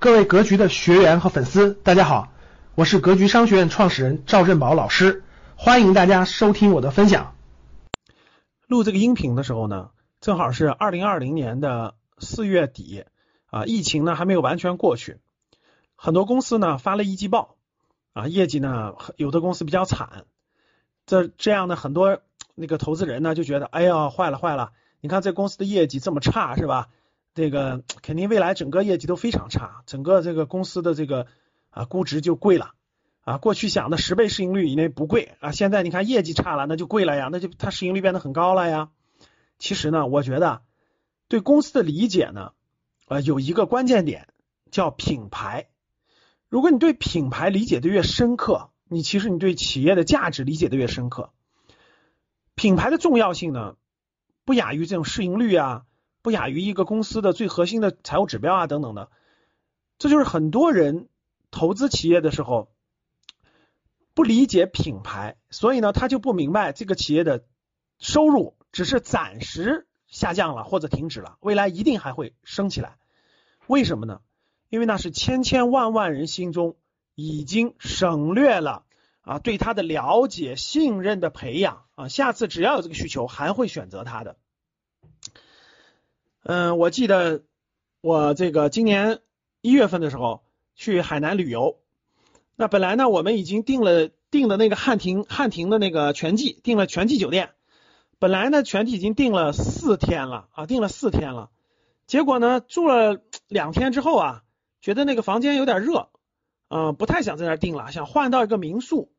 各位格局的学员和粉丝，大家好，我是格局商学院创始人赵振宝老师，欢迎大家收听我的分享。录这个音频的时候呢，正好是二零二零年的四月底啊，疫情呢还没有完全过去，很多公司呢发了一季报啊，业绩呢有的公司比较惨，这这样呢很多那个投资人呢就觉得，哎呀坏了坏了，你看这公司的业绩这么差是吧？这个肯定未来整个业绩都非常差，整个这个公司的这个啊估值就贵了啊。过去想的十倍市盈率以内不贵啊，现在你看业绩差了，那就贵了呀，那就它市盈率变得很高了呀。其实呢，我觉得对公司的理解呢，呃，有一个关键点叫品牌。如果你对品牌理解的越深刻，你其实你对企业的价值理解的越深刻。品牌的重要性呢，不亚于这种市盈率啊。不亚于一个公司的最核心的财务指标啊，等等的，这就是很多人投资企业的时候不理解品牌，所以呢，他就不明白这个企业的收入只是暂时下降了或者停止了，未来一定还会升起来。为什么呢？因为那是千千万万人心中已经省略了啊对他的了解、信任的培养啊，下次只要有这个需求，还会选择他的。嗯，我记得我这个今年一月份的时候去海南旅游，那本来呢我们已经订了订的那个汉庭汉庭的那个全季订了全季酒店，本来呢全季已经订了四天了啊，订了四天了，结果呢住了两天之后啊，觉得那个房间有点热，嗯，不太想在那订了，想换到一个民宿。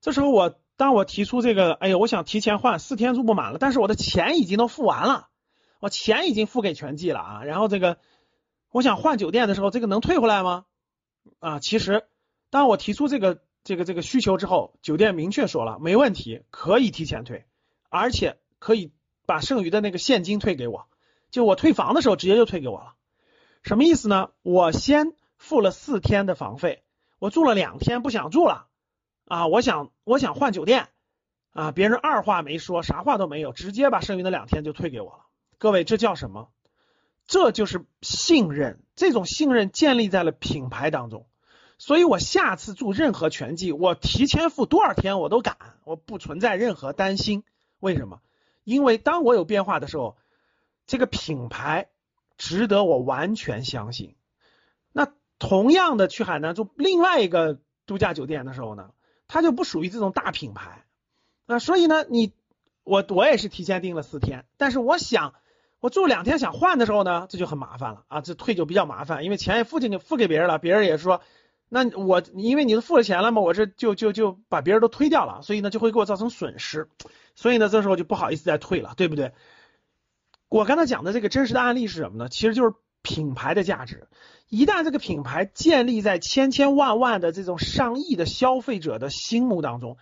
这时候我当我提出这个，哎呀，我想提前换，四天住不满了，但是我的钱已经都付完了。我钱已经付给全季了啊，然后这个我想换酒店的时候，这个能退回来吗？啊，其实当我提出这个这个这个需求之后，酒店明确说了没问题，可以提前退，而且可以把剩余的那个现金退给我，就我退房的时候直接就退给我了。什么意思呢？我先付了四天的房费，我住了两天不想住了啊，我想我想换酒店啊，别人二话没说，啥话都没有，直接把剩余的两天就退给我了。各位，这叫什么？这就是信任。这种信任建立在了品牌当中，所以我下次住任何全季，我提前付多少天我都敢，我不存在任何担心。为什么？因为当我有变化的时候，这个品牌值得我完全相信。那同样的去海南住另外一个度假酒店的时候呢，它就不属于这种大品牌啊，所以呢，你我我也是提前订了四天，但是我想。我住两天想换的时候呢，这就很麻烦了啊，这退就比较麻烦，因为钱也付进去付给别人了，别人也说，那我因为你都付了钱了嘛，我这就就就把别人都推掉了，所以呢就会给我造成损失，所以呢这时候就不好意思再退了，对不对？我刚才讲的这个真实的案例是什么呢？其实就是品牌的价值，一旦这个品牌建立在千千万万的这种上亿的消费者的心目当中，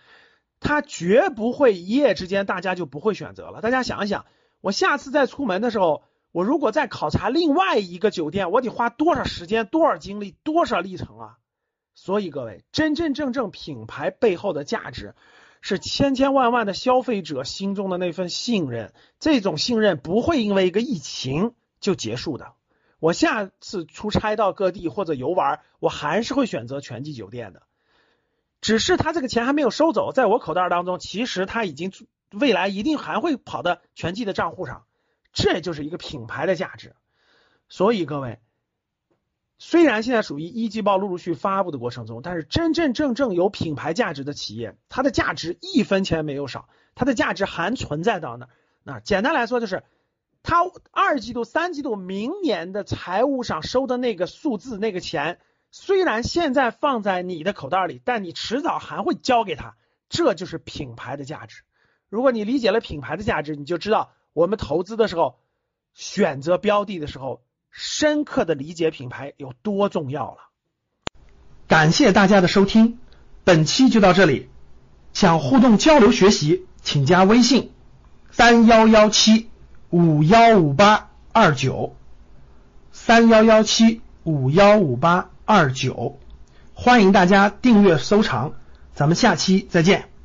它绝不会一夜之间大家就不会选择了。大家想一想。我下次再出门的时候，我如果再考察另外一个酒店，我得花多少时间、多少精力、多少历程啊！所以各位，真真正正品牌背后的价值，是千千万万的消费者心中的那份信任。这种信任不会因为一个疫情就结束的。我下次出差到各地或者游玩，我还是会选择全季酒店的。只是他这个钱还没有收走，在我口袋当中，其实他已经。未来一定还会跑到全季的账户上，这就是一个品牌的价值。所以各位，虽然现在属于一季报陆陆续续发布的过程中，但是真真正正有品牌价值的企业，它的价值一分钱没有少，它的价值还存在到那那简单来说就是，它二季度、三季度、明年的财务上收的那个数字、那个钱，虽然现在放在你的口袋里，但你迟早还会交给他，这就是品牌的价值。如果你理解了品牌的价值，你就知道我们投资的时候选择标的的时候，深刻的理解品牌有多重要了。感谢大家的收听，本期就到这里。想互动交流学习，请加微信三幺幺七五幺五八二九三幺幺七五幺五八二九，欢迎大家订阅收藏，咱们下期再见。